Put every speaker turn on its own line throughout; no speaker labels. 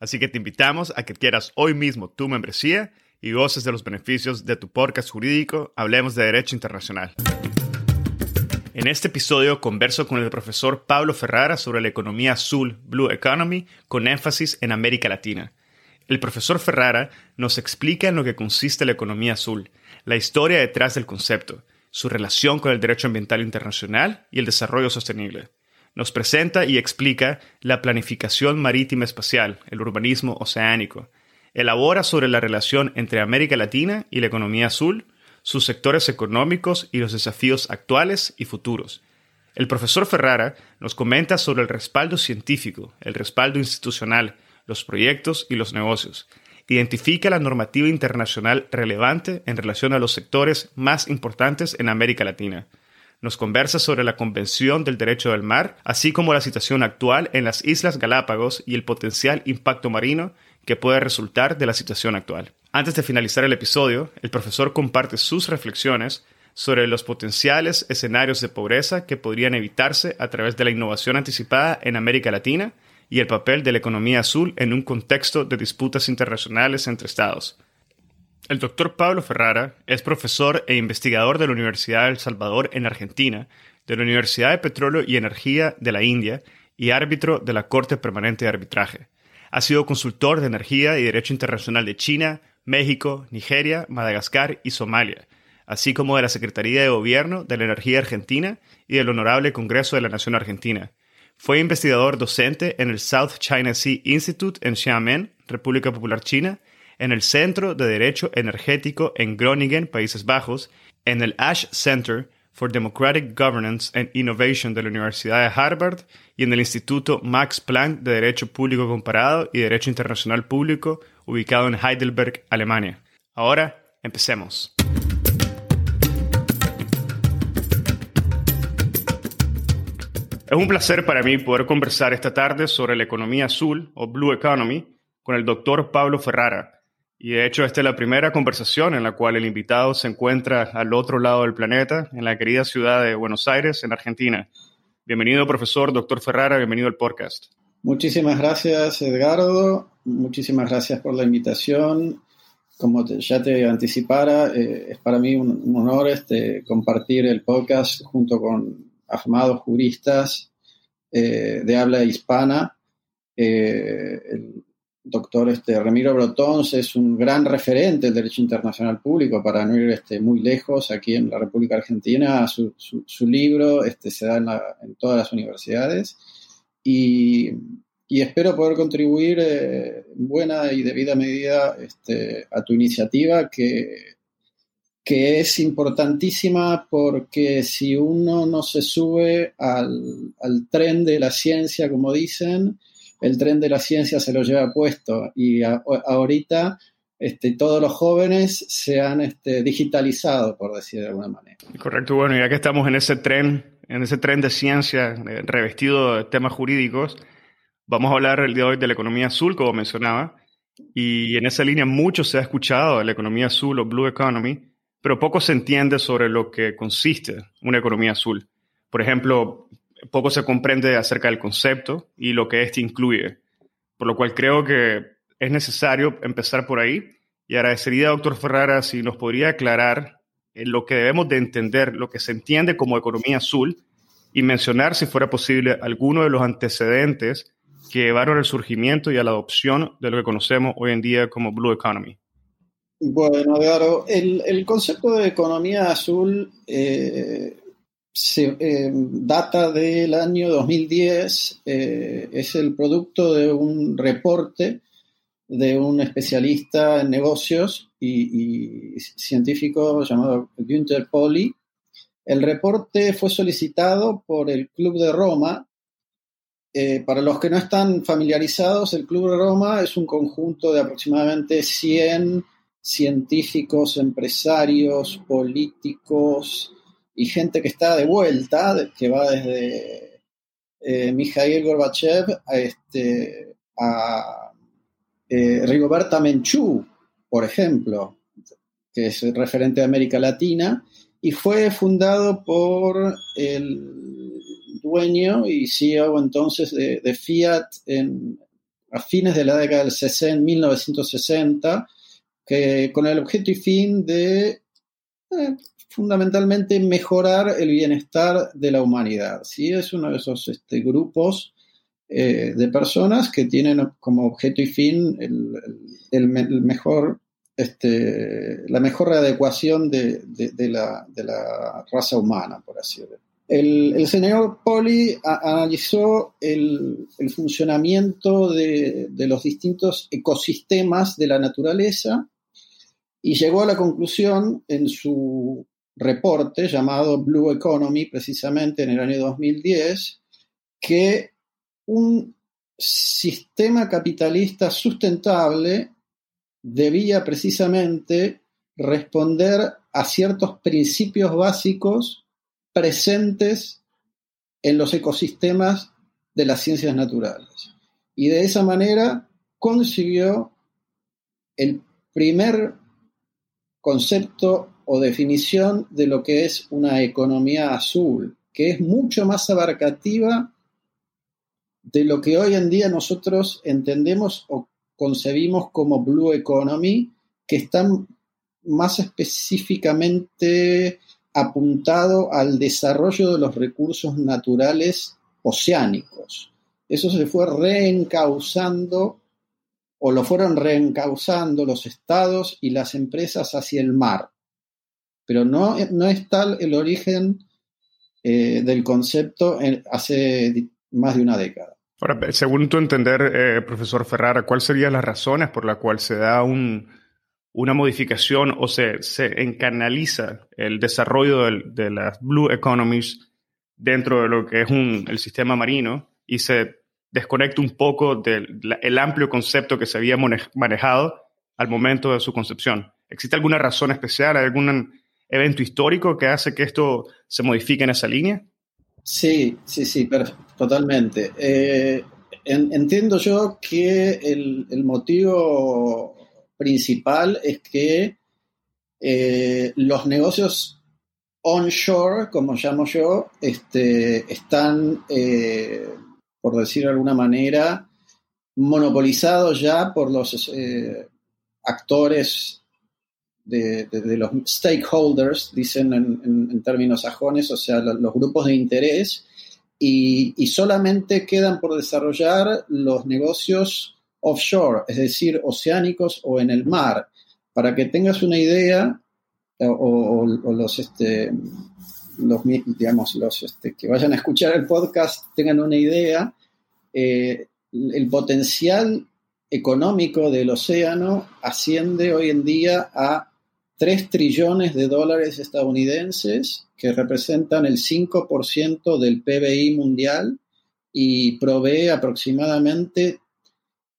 Así que te invitamos a que quieras hoy mismo tu membresía y goces de los beneficios de tu podcast jurídico Hablemos de Derecho Internacional. En este episodio converso con el profesor Pablo Ferrara sobre la economía azul, Blue Economy, con énfasis en América Latina. El profesor Ferrara nos explica en lo que consiste la economía azul, la historia detrás del concepto, su relación con el derecho ambiental internacional y el desarrollo sostenible nos presenta y explica la planificación marítima espacial, el urbanismo oceánico. Elabora sobre la relación entre América Latina y la economía azul, sus sectores económicos y los desafíos actuales y futuros. El profesor Ferrara nos comenta sobre el respaldo científico, el respaldo institucional, los proyectos y los negocios. Identifica la normativa internacional relevante en relación a los sectores más importantes en América Latina nos conversa sobre la Convención del Derecho del Mar, así como la situación actual en las Islas Galápagos y el potencial impacto marino que puede resultar de la situación actual. Antes de finalizar el episodio, el profesor comparte sus reflexiones sobre los potenciales escenarios de pobreza que podrían evitarse a través de la innovación anticipada en América Latina y el papel de la economía azul en un contexto de disputas internacionales entre estados. El doctor Pablo Ferrara es profesor e investigador de la Universidad de El Salvador en Argentina, de la Universidad de Petróleo y Energía de la India y árbitro de la Corte Permanente de Arbitraje. Ha sido consultor de energía y derecho internacional de China, México, Nigeria, Madagascar y Somalia, así como de la Secretaría de Gobierno de la Energía Argentina y del Honorable Congreso de la Nación Argentina. Fue investigador docente en el South China Sea Institute en Xiamen, República Popular China, en el Centro de Derecho Energético en Groningen, Países Bajos, en el Ash Center for Democratic Governance and Innovation de la Universidad de Harvard y en el Instituto Max Planck de Derecho Público Comparado y Derecho Internacional Público, ubicado en Heidelberg, Alemania. Ahora, empecemos. Es un placer para mí poder conversar esta tarde sobre la economía azul o Blue Economy con el doctor Pablo Ferrara, y de hecho, esta es la primera conversación en la cual el invitado se encuentra al otro lado del planeta, en la querida ciudad de Buenos Aires, en Argentina. Bienvenido, profesor, doctor Ferrara, bienvenido al podcast.
Muchísimas gracias, Edgardo. Muchísimas gracias por la invitación. Como ya te anticipara, eh, es para mí un, honor este, compartir el podcast junto con afamados juristas eh, de habla hispana. Eh, doctor este, Ramiro Brotons es un gran referente del derecho internacional público, para no ir este, muy lejos aquí en la República Argentina. Su, su, libro este, se da en, todas las universidades y, y espero poder contribuir eh, en buena y debida medida este, a tu iniciativa que, que es importantísima porque si uno no se sube al, tren de la ciencia, como dicen, el tren de la ciencia se lo lleva puesto. Y ahorita este, todos los jóvenes se han este, digitalizado, por decir de alguna manera.
Correcto, bueno, ya que estamos en ese tren, en ese tren de ciencia eh, revestido de temas jurídicos, vamos a hablar el día de hoy de la economía azul, como mencionaba. Y en esa línea mucho se ha escuchado de la economía azul o Blue Economy, pero poco se entiende sobre lo que consiste una economía azul. Por ejemplo, poco se comprende acerca del concepto y lo que éste incluye, por lo cual creo que es necesario empezar por ahí y agradecería, doctor Ferrara, si nos podría aclarar lo que debemos de entender, lo que se entiende como economía azul y mencionar, si fuera posible, algunos de los antecedentes que llevaron al surgimiento y a la adopción de lo que conocemos hoy en día como Blue Economy.
Bueno, claro, el, concepto de economía azul eh, eh, data del año 2010, eh, es el producto de un reporte de un especialista en negocios y, científico llamado Günther Poli. El reporte fue solicitado por el Club de Roma. para los que no están familiarizados, el Club de Roma es un conjunto de aproximadamente 100 científicos, empresarios, políticos y gente que está de vuelta, que va desde eh, Mikhail Gorbachev a, este, a eh, Rigoberta Menchú, por ejemplo, que es referente de América Latina, y fue fundado por el dueño y CEO entonces de, Fiat en, a fines de la década del 60, 1960, que con el objeto y fin de eh, fundamentalmente mejorar el bienestar de la humanidad. ¿sí? Es uno de esos este, grupos eh, de personas que tienen como objeto y fin el, mejor, este, la mejor readecuación de, la, raza humana, por así decirlo. El, señor Poli analizó el, funcionamiento de, los distintos ecosistemas de la naturaleza y llegó a la conclusión en su reporte llamado Blue Economy, precisamente en el año 2010, que un sistema capitalista sustentable debía precisamente responder a ciertos principios básicos presentes en los ecosistemas de las ciencias naturales. Y de esa manera consiguió el primer concepto o definición de lo que es una economía azul, que es mucho más abarcativa de lo que hoy en día nosotros entendemos o concebimos como Blue Economy, que está más específicamente apuntado al desarrollo de los recursos naturales oceánicos. Eso se fue reencauzando o lo fueron reencauzando los estados y las empresas hacia el mar. Pero no, no es tal el origen eh, del concepto hace más de una década.
Ahora, según tu entender, eh, profesor Ferrara, ¿cuáles serían las razones por las cuales se da una modificación o se, se encanaliza el desarrollo de las Blue Economies dentro de lo que es el sistema marino y se desconecta un poco del amplio concepto que se había manejado al momento de su concepción. ¿Existe alguna razón especial, algún evento histórico que hace que esto se modifique en esa línea?
Sí, sí, sí, totalmente. Eh, entiendo yo que el, motivo principal es que eh, los negocios onshore, como llamo yo, este, están eh, por decir de alguna manera, monopolizado ya por los actores de, los stakeholders, dicen en, términos sajones, o sea, los, grupos de interés, y, solamente quedan por desarrollar los negocios offshore, es decir, oceánicos o en el mar. Para que tengas una idea, o, los, este, los, digamos, los este, que vayan a escuchar el podcast tengan una idea, eh, el potencial económico del océano asciende hoy en día a 3 trillones de dólares estadounidenses, que representan el 5% del PBI mundial y provee aproximadamente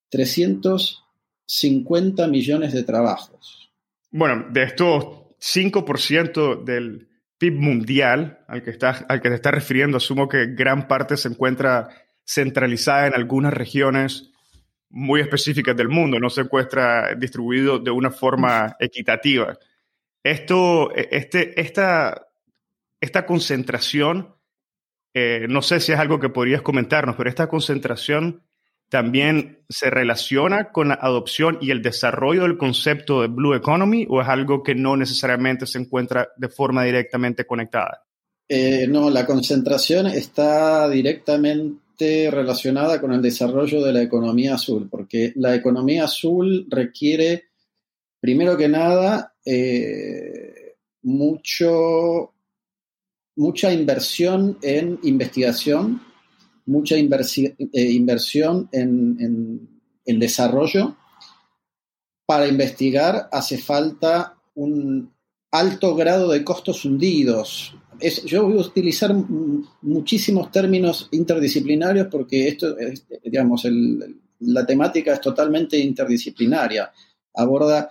350 millones de trabajos.
Bueno, de estos 5% del PIB mundial al que, está, al que te estás refiriendo, asumo que gran parte se encuentra centralizada en algunas regiones muy específicas del mundo, no se encuentra distribuido de una forma equitativa. Esto, e, este, esta, esta concentración, eh, no sé si es algo que podrías comentarnos, pero esta concentración también se relaciona con la adopción y el desarrollo del concepto de Blue Economy o es algo que no necesariamente se encuentra de forma directamente conectada?
Eh, no, la concentración está directamente relacionada con el desarrollo de la economía azul, porque la economía azul requiere, primero que nada, eh, mucho, mucha inversión en investigación mucha eh, inversión en, desarrollo. Para investigar hace falta un alto grado de costos hundidos. yo voy a utilizar muchísimos términos interdisciplinarios porque esto, digamos, la temática es totalmente interdisciplinaria. Aborda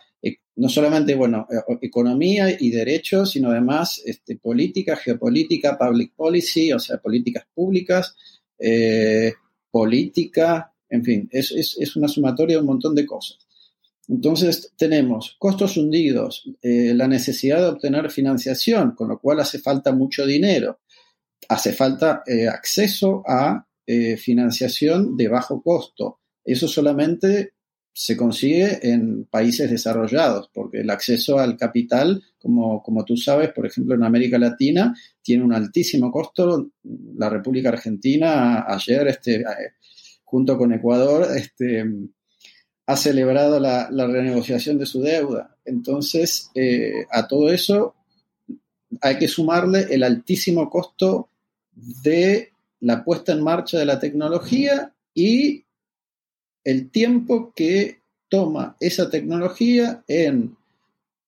no solamente, bueno, eh, economía y derechos, sino además este, política, geopolítica, public policy, o sea, políticas públicas, eh, política, en fin, es, es, una sumatoria de un montón de cosas. Entonces tenemos costos hundidos, eh, la necesidad de obtener financiación, con lo cual hace falta mucho dinero, hace falta acceso a financiación de bajo costo. Eso solamente se consigue en países desarrollados, porque el acceso al capital, como, como, tú sabes, por ejemplo, en América Latina, tiene un altísimo costo. La República Argentina ayer, este, junto con Ecuador, este, ha celebrado la, renegociación de su deuda. Entonces, eh, a todo eso hay que sumarle el altísimo costo de la puesta en marcha de la tecnología y el tiempo que toma esa tecnología en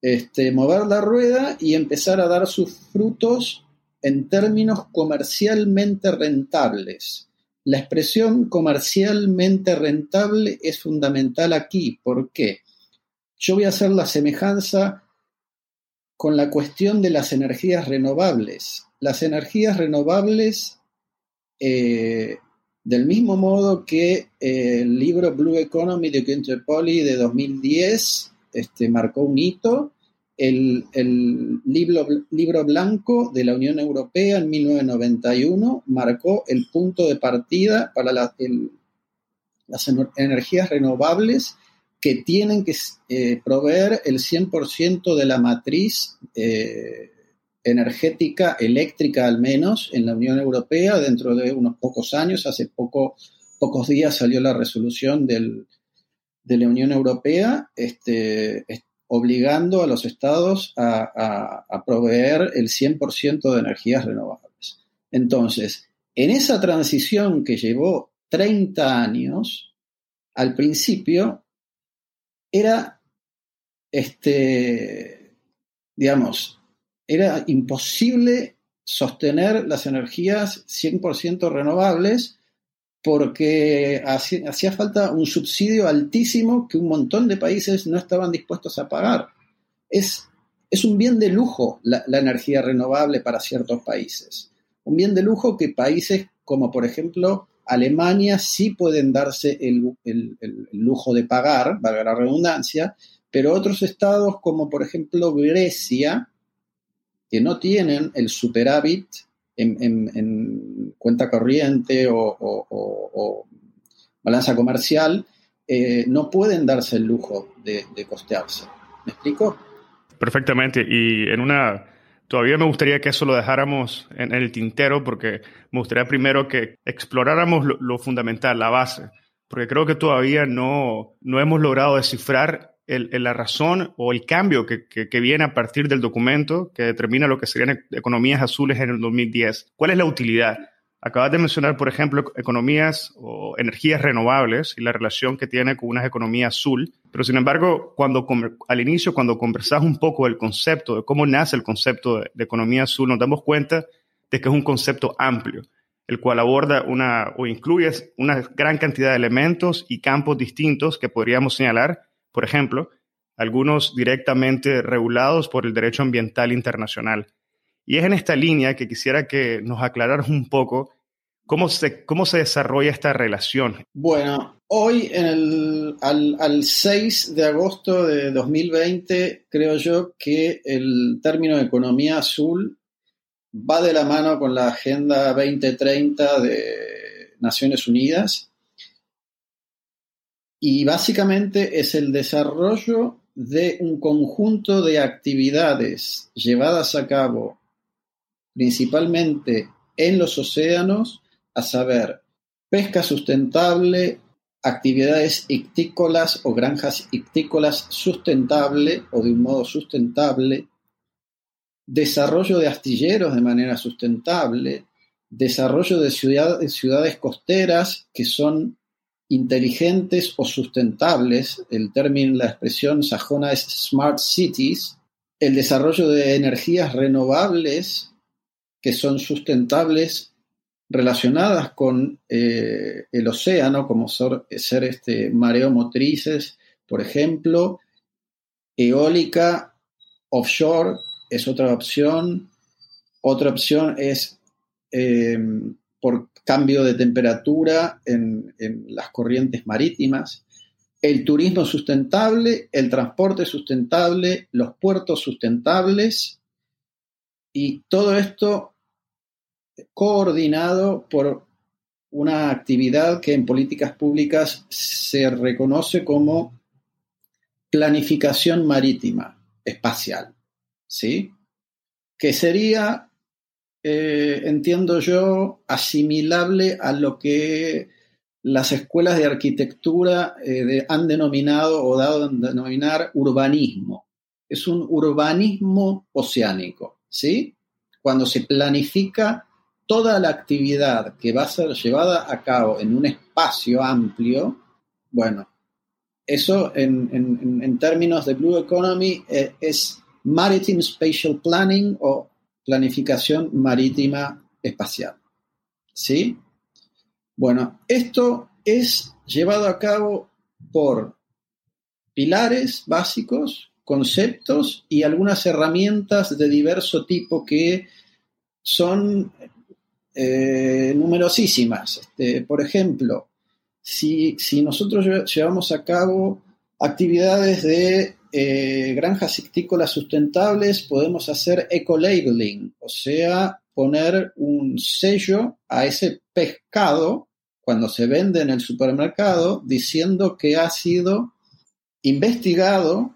este, mover la rueda y empezar a dar sus frutos en términos comercialmente rentables. La expresión comercialmente rentable es fundamental aquí. ¿Por qué? Yo voy a hacer la semejanza con la cuestión de las energías renovables. Las energías renovables eh, del mismo modo que eh, el libro Blue Economy de Günther Poli de 2010 este, marcó un hito, el, libro, blanco de la Unión Europea en 1991 marcó el punto de partida para las energías renovables que tienen que eh, proveer el 100% de la matriz eh, energética eléctrica al menos en la Unión Europea dentro de unos pocos años. Hace poco, pocos días salió la resolución del, de la Unión Europea este, obligando a los estados a, a proveer el 100% de energías renovables. Entonces, en esa transición que llevó 30 años, al principio era, este, digamos, era imposible sostener las energías 100% renovables porque hacía falta un subsidio altísimo que un montón de países no estaban dispuestos a pagar. Es, es un bien de lujo la, energía renovable para ciertos países. Un bien de lujo que países como por ejemplo Alemania sí pueden darse el, el lujo de pagar, valga la redundancia, pero otros estados como por ejemplo Grecia, que no tienen el superávit en, cuenta corriente o, balanza comercial, eh, no pueden darse el lujo de, costearse. ¿Me explico?
Perfectamente. Y en una Todavía me gustaría que eso lo dejáramos en, el tintero porque me gustaría primero que exploráramos lo, fundamental, la base, porque creo que todavía no, no hemos logrado descifrar la razón o el cambio que, viene a partir del documento que determina lo que serían economías azules en el 2010. ¿Cuál es la utilidad Acabas de mencionar, por ejemplo, economías o energías renovables y la relación que tiene con una economía azul, pero sin embargo, cuando al inicio, cuando conversas un poco del concepto, de cómo nace el concepto de, de economía azul, nos damos cuenta de que es un concepto amplio, el cual aborda una o incluye una gran cantidad de elementos y campos distintos que podríamos señalar, por ejemplo, algunos directamente regulados por el derecho ambiental internacional. Y es en esta línea que quisiera que nos aclararas un poco cómo se, cómo se desarrolla esta relación.
Bueno, hoy en el, al, al 6 de agosto de 2020 creo yo que el término economía azul va de la mano con la Agenda 2030 de Naciones Unidas y básicamente es el desarrollo de un conjunto de actividades llevadas a cabo principalmente en los océanos, a saber, pesca sustentable, actividades ictícolas o granjas ictícolas sustentable o de un modo sustentable, desarrollo de astilleros de manera sustentable, desarrollo de ciudades costeras que son inteligentes o sustentables, el término, la expresión sajona es smart cities, el desarrollo de energías renovables que son sustentables relacionadas con eh, el océano, como ser, ser este, mareomotrices, por ejemplo, eólica, offshore es otra opción. Otra opción es eh, por cambio de temperatura en, las corrientes marítimas, el turismo sustentable, el transporte sustentable, los puertos sustentables y todo esto coordinado por una actividad que en políticas públicas se reconoce como planificación marítima espacial, ¿sí? Que sería eh, entiendo yo, asimilable a lo que las escuelas de arquitectura eh, han denominado o dado a denominar urbanismo. Es un urbanismo oceánico, ¿sí? Cuando se planifica toda la actividad que va a ser llevada a cabo en un espacio amplio, bueno, eso en, términos de Blue Economy eh, es Maritime Spatial Planning o planificación marítima espacial. ¿Sí? Bueno, esto es llevado a cabo por pilares básicos, conceptos y algunas herramientas de diverso tipo que son eh, numerosísimas. Este, por ejemplo, si, si nosotros llevamos a cabo actividades de eh, granjas ictícolas sustentables podemos hacer eco-labeling, o sea, poner un sello a ese pescado cuando se vende en el supermercado diciendo que ha sido investigado,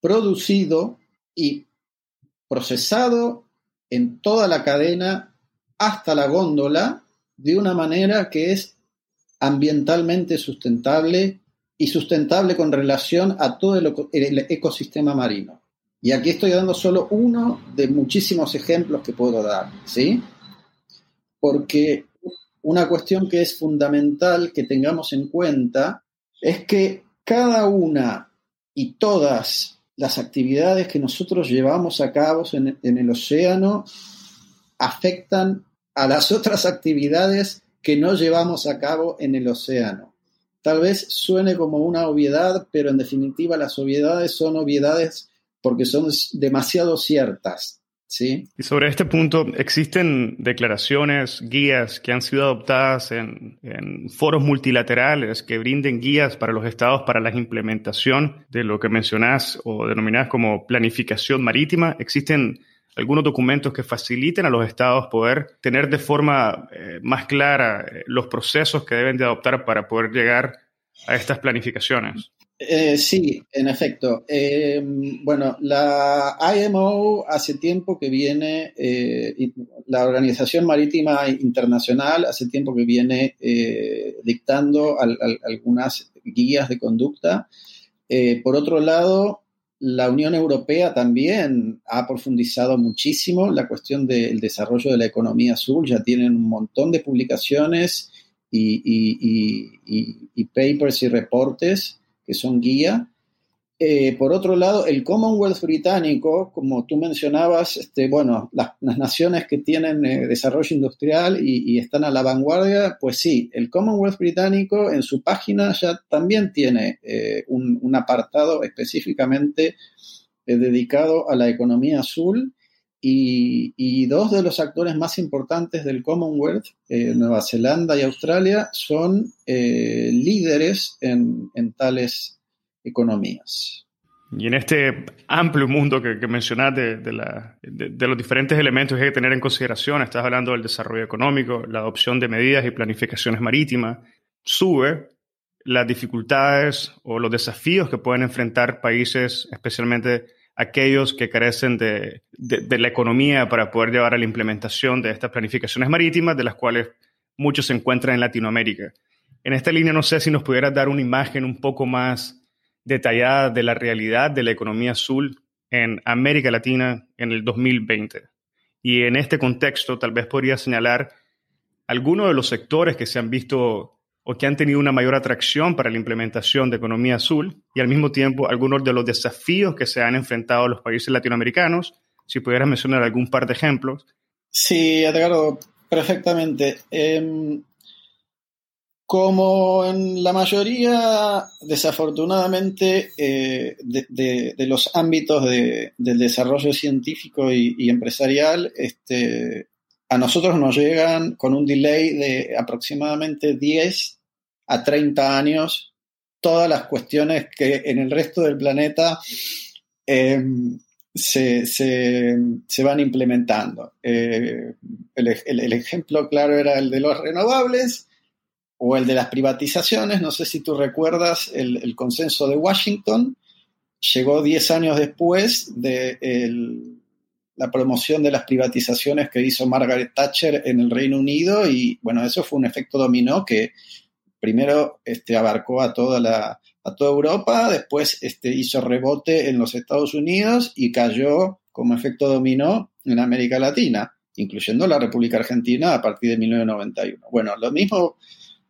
producido y procesado en toda la cadena hasta la góndola de una manera que es ambientalmente sustentable y sustentable con relación a todo el, ecosistema marino. Y aquí estoy dando solo uno de muchísimos ejemplos que puedo dar, ¿sí? Porque una cuestión que es fundamental que tengamos en cuenta es que cada una y todas las actividades que nosotros llevamos a cabo en, en el océano afectan a las otras actividades que no llevamos a cabo en el océano. Tal vez suene como una obviedad, pero en definitiva las obviedades son obviedades porque son demasiado ciertas. ¿sí?
Y sobre este punto, ¿existen declaraciones, guías que han sido adoptadas en, foros multilaterales que brinden guías para los estados para la implementación de lo que mencionás o denominás como planificación marítima? ¿Existen algunos documentos que faciliten a los estados poder tener de forma eh, más clara eh, los procesos que deben de adoptar para poder llegar a estas planificaciones.
Eh, sí, en efecto. bueno, la IMO hace tiempo que viene, la Organización Marítima Internacional hace tiempo que viene dictando algunas guías de conducta. por otro lado, la Unión Europea también ha profundizado muchísimo la cuestión del desarrollo de la economía azul. Ya tienen un montón de publicaciones y, y papers y reportes que son guía eh, por otro lado, el Commonwealth británico, como tú mencionabas, este, bueno, las, naciones que tienen eh, desarrollo industrial y, están a la vanguardia, pues sí, el Commonwealth británico en su página ya también tiene eh, un, apartado específicamente dedicado a la economía azul y, dos de los actores más importantes del Commonwealth, Nueva Zelanda y Australia, son líderes en, en tales economías.
Y en este amplio mundo que, que de, los diferentes elementos que hay que tener en consideración, estás hablando del desarrollo económico, la adopción de medidas y planificaciones marítimas, sube las dificultades o los desafíos que pueden enfrentar países, especialmente aquellos que carecen de, de, la economía para poder llevar a la implementación de estas planificaciones marítimas, de las cuales muchos se encuentran en Latinoamérica. En esta línea, no sé si nos pudieras dar una imagen un poco más detallada de la realidad de la economía azul en América Latina en el 2020. Y en este contexto, tal vez podría señalar algunos de los sectores que se han visto o que han tenido una mayor atracción para la implementación de economía azul y al mismo tiempo algunos de los desafíos que se han enfrentado los países latinoamericanos. Si pudieras mencionar algún par de ejemplos.
Sí, Edgardo, perfectamente. Em, como en la mayoría, desafortunadamente, eh, de, los ámbitos del desarrollo científico y, empresarial, este, a nosotros nos llegan con un delay de aproximadamente 10 a 30 años todas las cuestiones que en el resto del planeta em, se, van implementando. Eh, el ejemplo claro era el de los renovables o el de las privatizaciones, no sé si tú recuerdas el, consenso de Washington, llegó 10 años después de la promoción de las privatizaciones que hizo Margaret Thatcher en el Reino Unido y bueno, eso fue un efecto dominó que primero este, abarcó a toda, la, a toda Europa, después este, hizo rebote en los Estados Unidos y cayó como efecto dominó en América Latina, incluyendo la República Argentina a partir de 1991. Bueno, lo mismo